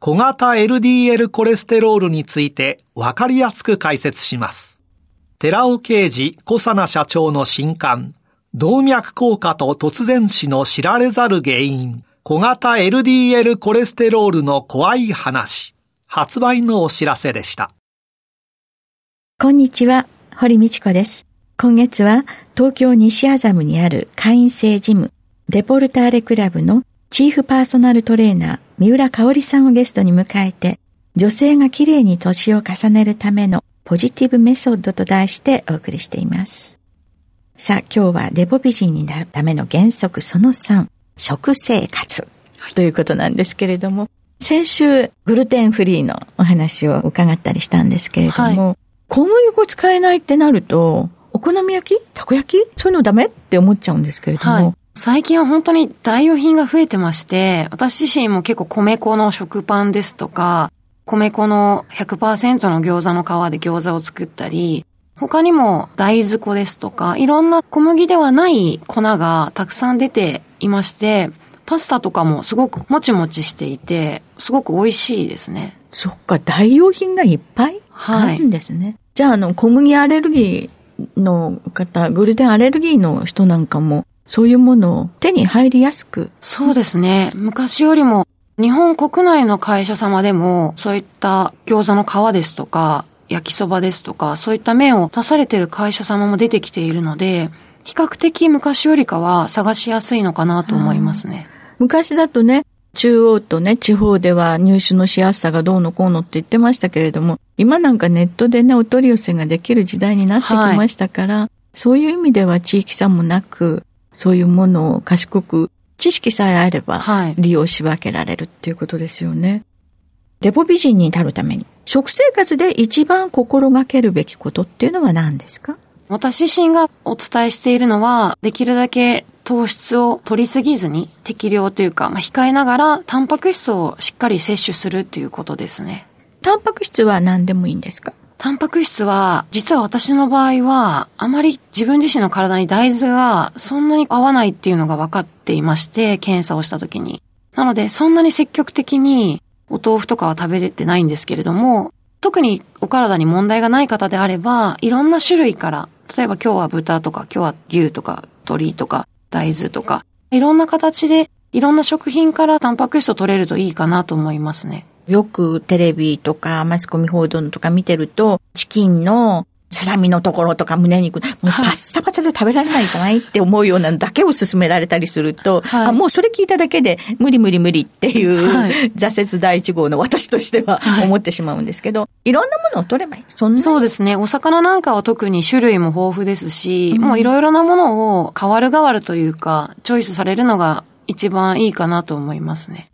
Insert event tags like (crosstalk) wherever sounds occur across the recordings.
小型 LDL コレステロールについてわかりやすく解説します。寺尾啓治小佐奈社長の新刊、動脈硬化と突然死の知られざる原因、小型 LDL コレステロールの怖い話、発売のお知らせでした。こんにちは、堀道子です。今月は東京西麻布にある会員制ジム、デポルターレクラブのチーフパーソナルトレーナー、三浦香織さんをゲストに迎えて、女性が綺麗に年を重ねるためのポジティブメソッドと題してお送りしています。さあ、今日はデボ美人になるための原則その3、食生活ということなんですけれども、先週グルテンフリーのお話を伺ったりしたんですけれども、はい小麦粉使えないってなると、お好み焼き？たこ焼き？そういうのダメ？って思っちゃうんですけれども。はい最近は本当に代用品が増えてまして、私自身も結構米粉の食パンですとか、米粉の100%の餃子の皮で餃子を作ったり、他にも大豆粉ですとか、いろんな小麦ではない粉がたくさん出ていまして、パスタとかもすごくもちもちしていて、すごく美味しいですね。そっか、代用品がいっぱいあるんですね。はい、じゃあ、あの、小麦アレルギーの方、グルテンアレルギーの人なんかも、そういうものを手に入りやすく。そうですね。昔よりも、日本国内の会社様でも、そういった餃子の皮ですとか、焼きそばですとか、そういった麺を出されてる会社様も出てきているので、比較的昔よりかは探しやすいのかなと思いますね。昔だとね、中央とね、地方では入手のしやすさがどうのこうのって言ってましたけれども、今なんかネットでね、お取り寄せができる時代になってきましたから、はい、そういう意味では地域差もなく、そういうものを賢く、知識さえあれば、利用し分けられるっていうことですよね。はい、デポ美人に至るために、食生活で一番心がけるべきことっていうのは何ですか？私自身がお伝えしているのは、できるだけ糖質を取りすぎずに適量というか、まあ、控えながら、タンパク質をしっかり摂取するっていうことですね。タンパク質は何でもいいんですか？タンパク質は、実は私の場合は、あまり自分自身の体に大豆がそんなに合わないっていうのが分かっていまして、検査をした時に。なので、そんなに積極的にお豆腐とかは食べれてないんですけれども、特にお体に問題がない方であれば、いろんな種類から、例えば今日は豚とか、今日は牛とか、鶏とか、大豆とか、いろんな形で、いろんな食品からタンパク質を取れるといいかなと思いますね。よくテレビとかマスコミ報道とか見てると、チキンのささみのところとか胸肉、もうパッサパサで食べられないんじゃないって思うようなのだけを勧められたりすると、はい、あもうそれ聞いただけで無理無理無理っていう、はい、挫折第一号の私としては思ってしまうんですけど、はい、いろんなものを取ればいい。そんなそうですね。お魚なんかは特に種類も豊富ですし、うん、もういろいろなものを変わる変わるというか、チョイスされるのが一番いいかなと思いますね。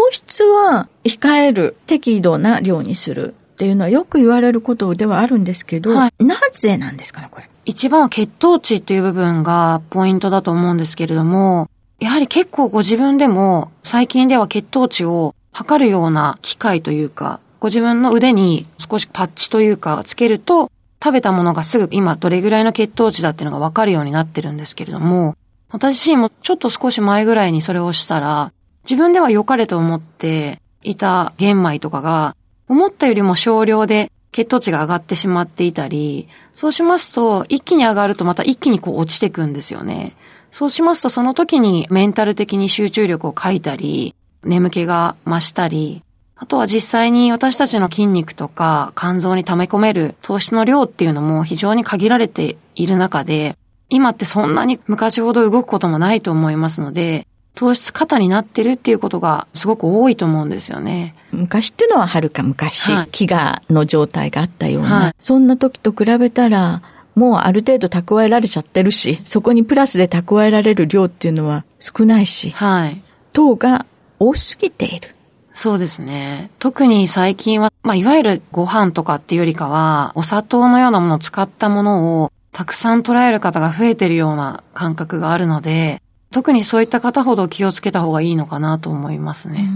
糖質は控える、適度な量にする。っていうのはよく言われることではあるんですけど、はい、なぜなんですかね、これ？一番は血糖値っていう部分がポイントだと思うんですけれども、やはり結構ご自分でも最近では血糖値を測るような機械というか、ご自分の腕に少しパッチというかつけると、食べたものがすぐ今どれぐらいの血糖値だっていうのがわかるようになってるんですけれども、私自身もちょっと少し前ぐらいにそれをしたら、自分では良かれと思っていた玄米とかが思ったよりも少量で血糖値が上がってしまっていたり、そうしますと、一気に上がるとまた一気にこう落ちていくんですよね。そうしますと、その時にメンタル的に集中力を欠いたり、眠気が増したり、あとは実際に私たちの筋肉とか肝臓に溜め込める糖質の量っていうのも非常に限られている中で、今ってそんなに昔ほど動くこともないと思いますので、糖質過多になってるっていうことがすごく多いと思うんですよね。昔っていうのははるか昔、はい飢餓の状態があったような、はいそんな時と比べたら、もうある程度蓄えられちゃってるし、そこにプラスで蓄えられる量っていうのは少ないし、はい。糖が多すぎている。そうですね。特に最近は、まあ、いわゆるご飯とかっていうよりかは、お砂糖のようなものを使ったものをたくさん捉える方が増えてるような感覚があるので、特にそういった方ほど気をつけた方がいいのかなと思いますね。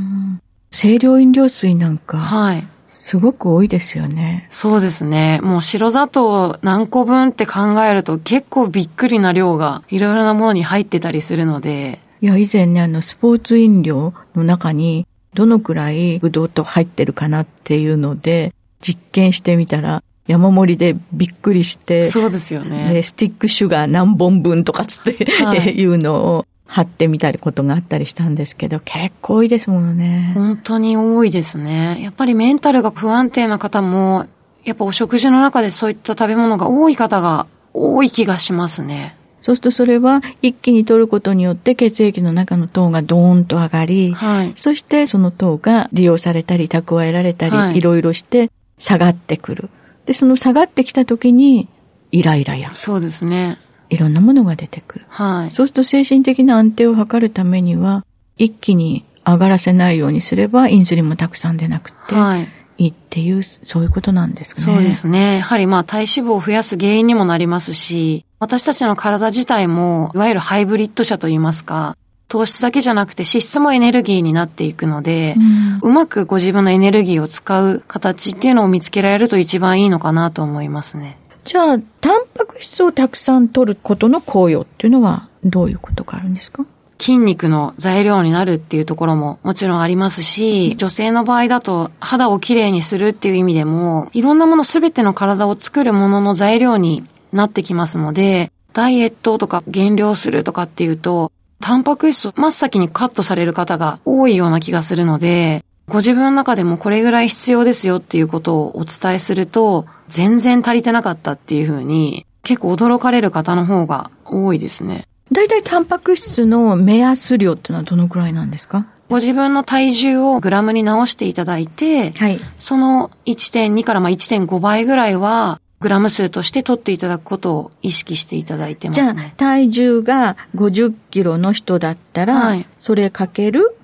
清涼飲料水なんか、はい。すごく多いですよね。そうですね。もう白砂糖何個分って考えると結構びっくりな量がいろいろなものに入ってたりするので、いや、以前ね、あの、スポーツ飲料の中に、どのくらいブドウ糖入ってるかなっていうので、実験してみたら、山盛りでびっくりして、そうですよで、ね。スティックシュガー何本分とかつって、はい (laughs) いうのを貼ってみたりことがあったりしたんですけど、結構多いですものね。本当に多いですね。やっぱりメンタルが不安定な方も、やっぱお食事の中でそういった食べ物が多い方が多い気がしますね。そうするとそれは一気に取ることによって血液の中の糖がドーンと上がり、はい。そしてその糖が利用されたり蓄えられたり、はいいろいろして下がってくる。で、その下がってきた時に、イライラや、そうですね。いろんなものが出てくる。はい。そうすると精神的な安定を図るためには、一気に上がらせないようにすれば、インスリンもたくさん出なくて、はい。いいっていう、そういうことなんですね。そうですね。やはりまあ体脂肪を増やす原因にもなりますし、私たちの体自体も、いわゆるハイブリッド車といいますか、糖質だけじゃなくて脂質もエネルギーになっていくので、うんうまくご自分のエネルギーを使う形っていうのを見つけられると一番いいのかなと思いますね。じゃあ、タンパク質をたくさん取ることの効用っていうのは、どういうことがあるんですか？筋肉の材料になるっていうところももちろんありますし、女性の場合だと肌をきれいにするっていう意味でも、いろんなものすべての体を作るものの材料になってきますので、ダイエットとか減量するとかっていうと、タンパク質を真っ先にカットされる方が多いような気がするので、ご自分の中でもこれぐらい必要ですよっていうことをお伝えすると、全然足りてなかったっていうふうに、結構驚かれる方の方が多いですね。大体タンパク質の目安量っていうのはどのくらいなんですか？ご自分の体重をグラムに直していただいて、はい。その1.2からまあ1.5倍ぐらいは、グラム数として取っていただくことを意識していただいてまじゃあすね、。体重が50キロの人だったら、はいそれかける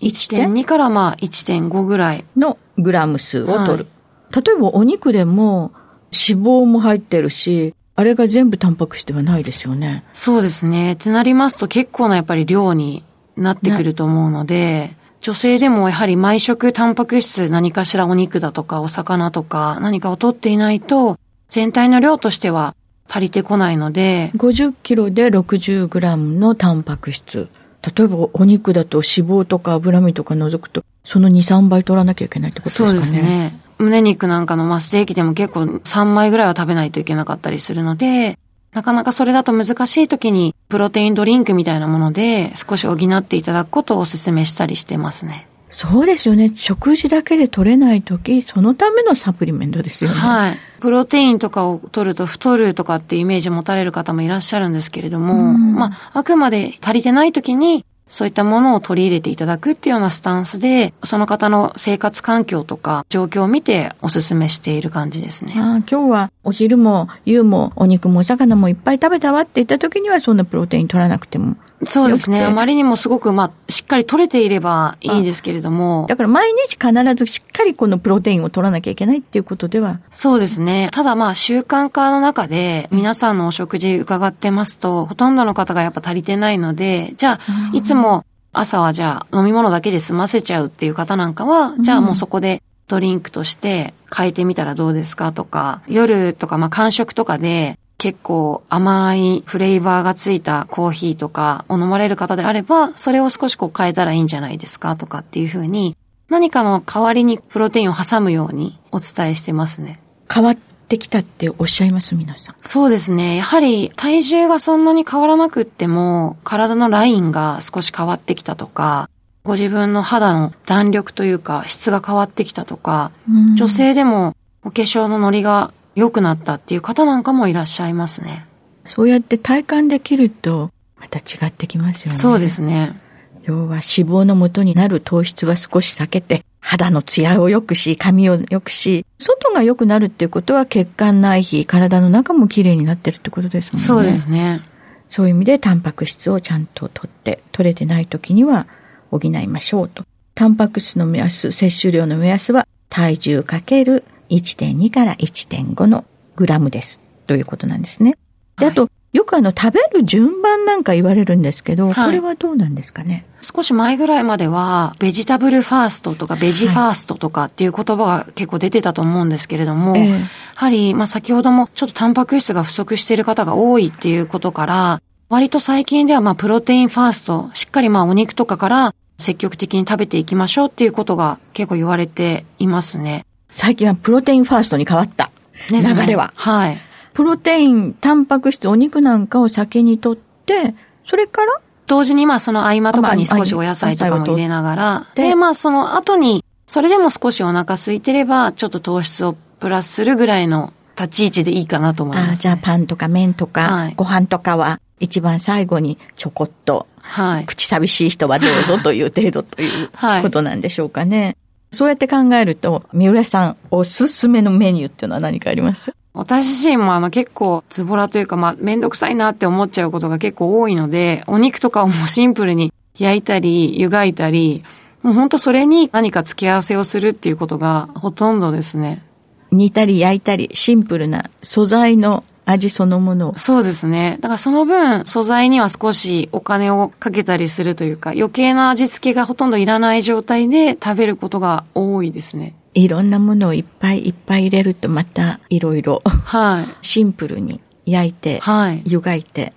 1.2 1.2からまあ1.5ぐらい。のグラム数を取る。例えばお肉でも脂肪も入ってるし、あれが全部タンパク質ではないですよね。そうですね。ってなりますと結構なやっぱり量になってくると思うので、女性でもやはり毎食タンパク質何かしらお肉だとかお魚とか何かを取っていないと、全体の量としては足りてこないので、50キロで60グラムのタンパク質。例えばお肉だと脂肪とか脂身とか除くと、その2、3倍取らなきゃいけないってことですかね。そうですね。胸肉なんかのまあステーキでも結構3枚ぐらいは食べないといけなかったりするので、なかなかそれだと難しい時にプロテインドリンクみたいなもので少し補っていただくことをお勧めしたりしてますね。そうですよね。食事だけで取れないとき、そのためのサプリメントですよね。はい。プロテインとかを取ると太るとかってイメージを持たれる方もいらっしゃるんですけれども、うんまあ、あくまで足りてない時にそういったものを取り入れていただくっていうようなスタンスで、その方の生活環境とか状況を見てお勧めしている感じですね。ああ今日はお昼も夕もお肉もお魚もいっぱい食べたわって言った時にはそんなプロテイン取らなくても。そうですね。あまりにもすごく、まあ、しっかり取れていればいいですけれども、だから毎日必ずしっかりこのプロテインを取らなきゃいけないっていうことでは。そうですね。ただまあ習慣化の中で皆さんのお食事伺ってますと、ほとんどの方がやっぱ足りてないので、じゃあ、いつも朝はじゃあ飲み物だけで済ませちゃうっていう方なんかは、じゃあもうそこでドリンクとして変えてみたらどうですかとか、夜とかまあ間食とかで結構甘いフレーバーがついたコーヒーとかを飲まれる方であれば、それを少しこう変えたらいいんじゃないですかとかっていうふうに、何かの代わりにプロテインを挟むようにお伝えしてますね。変わってきたっておっしゃいます皆さん。そうですね。やはり体重がそんなに変わらなくっても、体のラインが少し変わってきたとか、ご自分の肌の弾力というか質が変わってきたとか、うん女性でもお化粧のノリが良くなったっていう方なんかもいらっしゃいますね。そうやって体感できると、また違ってきますよね。そうですね。要は脂肪の元になる糖質は少し避けて、肌のツヤを良くし、髪を良くし、外が良くなるっていうことは血管内皮、体の中も綺麗になってるってことですもんね。そうですね。そういう意味でタンパク質をちゃんと取って、取れてない時には補いましょうと。タンパク質の目安、摂取量の目安は体重かける1.2から1.5のグラムです。ということなんですね。で、あと、よくあの、食べる順番なんか言われるんですけど、はいこれはどうなんですかね？少し前ぐらいまでは、ベジタブルファーストとかベジファーストとかっていう言葉が結構出てたと思うんですけれども、ええやはり、まあ先ほどもちょっとタンパク質が不足している方が多いっていうことから、割と最近ではまあプロテインファースト、しっかりまあお肉とかから積極的に食べていきましょうっていうことが結構言われていますね。最近はプロテインファーストに変わった。流れは。はい。プロテイン、タンパク質、お肉なんかを先にとって、それから同時にまあその合間とかに少しお野菜とかも入れながら、でで、まあその後に、それでも少しお腹空いてれば、ちょっと糖質をプラスするぐらいの立ち位置でいいかなと思いああ、ます。じゃあパンとか麺とか、はいご飯とかは一番最後にちょこっと、はい。口寂しい人はどうぞという程度というはいことなんでしょうかね。そうやって考えると、三浦さんおすすめのメニューっていうのは何かあります？私自身もあの結構ズボラというかまあめんどくさいなって思っちゃうことが結構多いので、お肉とかをもうシンプルに焼いたり湯がいたり、もうほんとそれに何か付け合わせをするっていうことがほとんどですね。煮たり焼いたりシンプルな素材の味そのものを。そうですね。だからその分素材には少しお金をかけたりするというか余計な味付けがほとんどいらない状態で食べることが多いですね。いろんなものをいっぱいいっぱい入れるとまたいろいろはい。シンプルに焼いて、はい。湯がいて、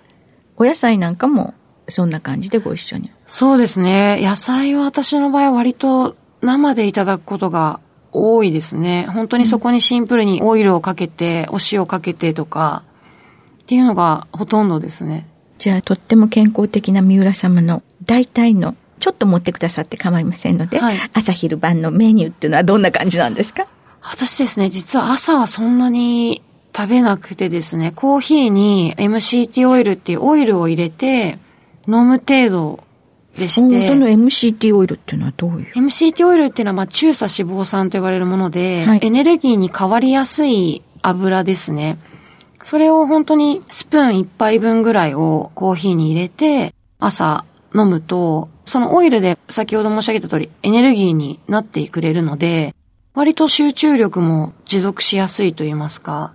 お野菜なんかもそんな感じでご一緒に。そうですね。野菜は私の場合は割と生でいただくことが多いですね。本当にそこにシンプルにオイルをかけて、お塩かけてとか、っていうのがほとんどですね。じゃあ、とっても健康的な三浦様の大体の、ちょっと持ってくださって構いませんので、はい朝昼晩のメニューっていうのはどんな感じなんですか？私ですね、実は朝はそんなに食べなくてですね、コーヒーに MCT オイルっていうオイルを入れて飲む程度でして、その MCT オイルっていうのはどういう？MCT オイルっていうのは、まあ、中鎖脂肪酸と呼ばれるもので、はいエネルギーに変わりやすい油ですね。それを本当にスプーン一杯分ぐらいをコーヒーに入れて、朝飲むと、そのオイルで先ほど申し上げた通りエネルギーになってくれるので、割と集中力も持続しやすいと言いますか。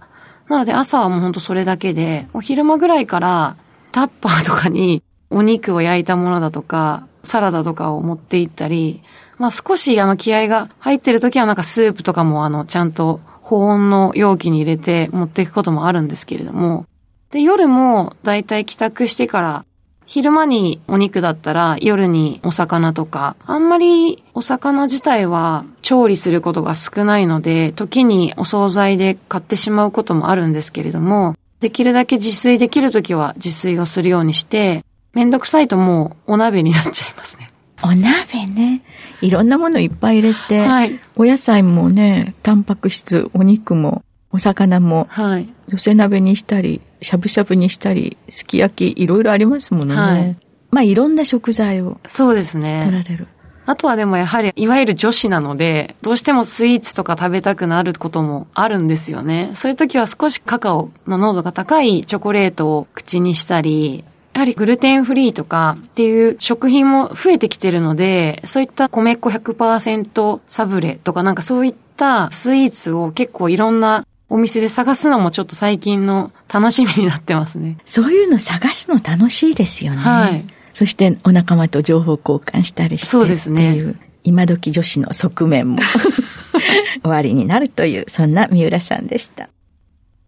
なので朝はもうほんとそれだけで、お昼間ぐらいからタッパーとかにお肉を焼いたものだとか、サラダとかを持って行ったり、まあ少しあの気合が入ってる時はなんかスープとかもあのちゃんと保温の容器に入れて持っていくこともあるんですけれども、で夜もだいたい帰宅してから昼間にお肉だったら夜にお魚とか、あんまりお魚自体は調理することが少ないので、時にお惣菜で買ってしまうこともあるんですけれども、できるだけ自炊できるときは自炊をするようにして、めんどくさいともうお鍋になっちゃいますね。お鍋ね。いろんなものいっぱい入れて、はい。お野菜もね、タンパク質、お肉も、お魚も、はい。寄せ鍋にしたり、しゃぶしゃぶにしたり、すき焼き、いろいろありますものね。はいまあ、いろんな食材をそうです取らね。れる。あとはでもやはり、いわゆる女子なので、どうしてもスイーツとか食べたくなることもあるんですよね。そういう時は少しカカオの濃度が高いチョコレートを口にしたり、やはりグルテンフリーとかっていう食品も増えてきてるので、そういった米粉100%サブレとかなんかそういったスイーツを結構いろんなお店で探すのもちょっと最近の楽しみになってますね。そういうの探すの楽しいですよね。はい。そしてお仲間と情報交換したりしてそうですねっていう今時女子の側面も (laughs) 終わりになるというそんな三浦さんでした。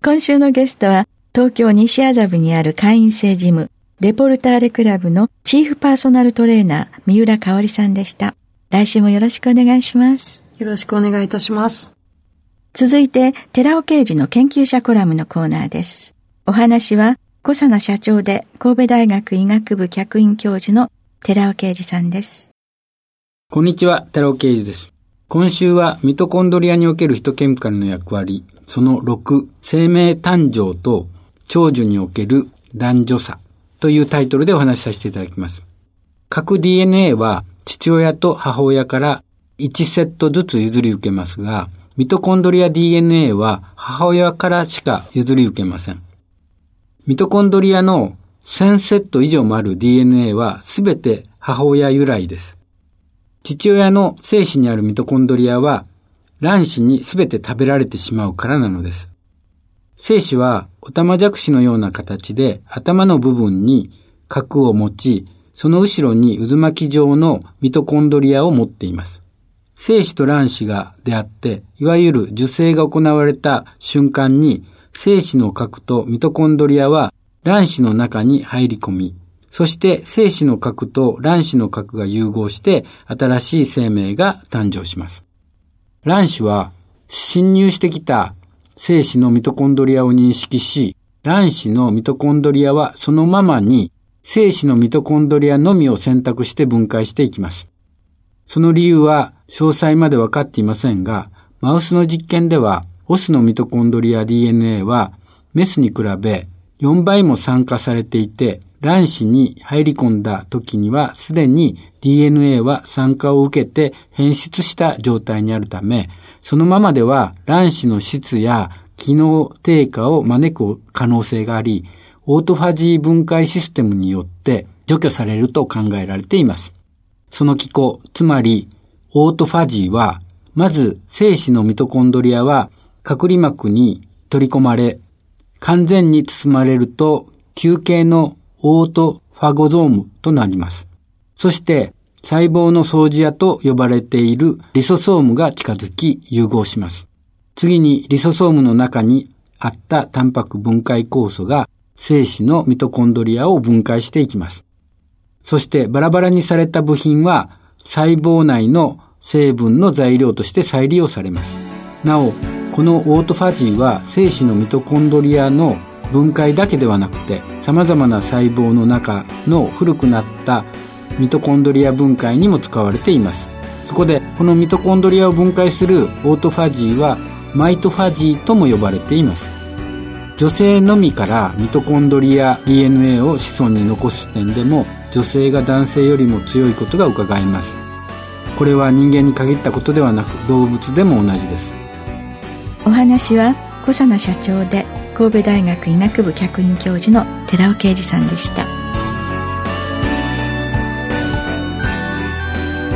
今週のゲストは東京西麻布にある会員制ジムデポルターレクラブのチーフパーソナルトレーナー三浦香織さんでした。来週もよろしくお願いします。よろしくお願いいたします。続いて、寺尾刑事の研究者コラムのコーナーです。お話は、小佐奈社長で神戸大学医学部客員教授の寺尾啓二さんです。こんにちは、寺尾啓二です。今週はミトコンドリアにおけるヒトケミカルの役割、その6、生命誕生と長寿における男女差というタイトルでお話しさせていただきます。各 DNA は父親と母親から1セットずつ譲り受けますが、ミトコンドリア DNA は母親からしか譲り受けません。ミトコンドリアの1000セット以上もある DNA はすべて母親由来です。父親の精子にあるミトコンドリアは卵子にすべて食べられてしまうからなのです。精子はオタマジャクシのような形で頭の部分に核を持ち、その後ろに渦巻き状のミトコンドリアを持っています。精子と卵子が出会って、いわゆる受精が行われた瞬間に、精子の核とミトコンドリアは卵子の中に入り込み、そして精子の核と卵子の核が融合して新しい生命が誕生します。卵子は侵入してきた精子のミトコンドリアを認識し、卵子のミトコンドリアはそのままに精子のミトコンドリアのみを選択して分解していきます。その理由は詳細まで分かっていませんが、マウスの実験では、オスのミトコンドリア DNA はメスに比べ4倍も酸化されていて、卵子に入り込んだ時にはすでに DNA は酸化を受けて変質した状態にあるため、そのままでは卵子の質や機能低下を招く可能性があり、オートファジー分解システムによって除去されると考えられています。その機構、つまりオートファジーは、まず精子のミトコンドリアは隔離膜に取り込まれ、完全に包まれると球形のオートファゴゾームとなります。そして細胞の掃除屋と呼ばれているリソソームが近づき融合します。次にリソソームの中にあったタンパク分解酵素が精子のミトコンドリアを分解していきます。そしてバラバラにされた部品は細胞内の成分の材料として再利用されます。なお、このオートファジーは精子のミトコンドリアの分解だけではなくて様々な細胞の中の古くなったミトコンドリア分解にも使われています。そこでこのミトコンドリアを分解するオートファジーはマイトファジーとも呼ばれています。女性のみからミトコンドリア DNA を子孫に残す点でも女性が男性よりも強いことが伺えます。これは人間に限ったことではなく動物でも同じです。お話は小佐野社長で神戸大学医学部客員教授の寺尾啓二さんでした。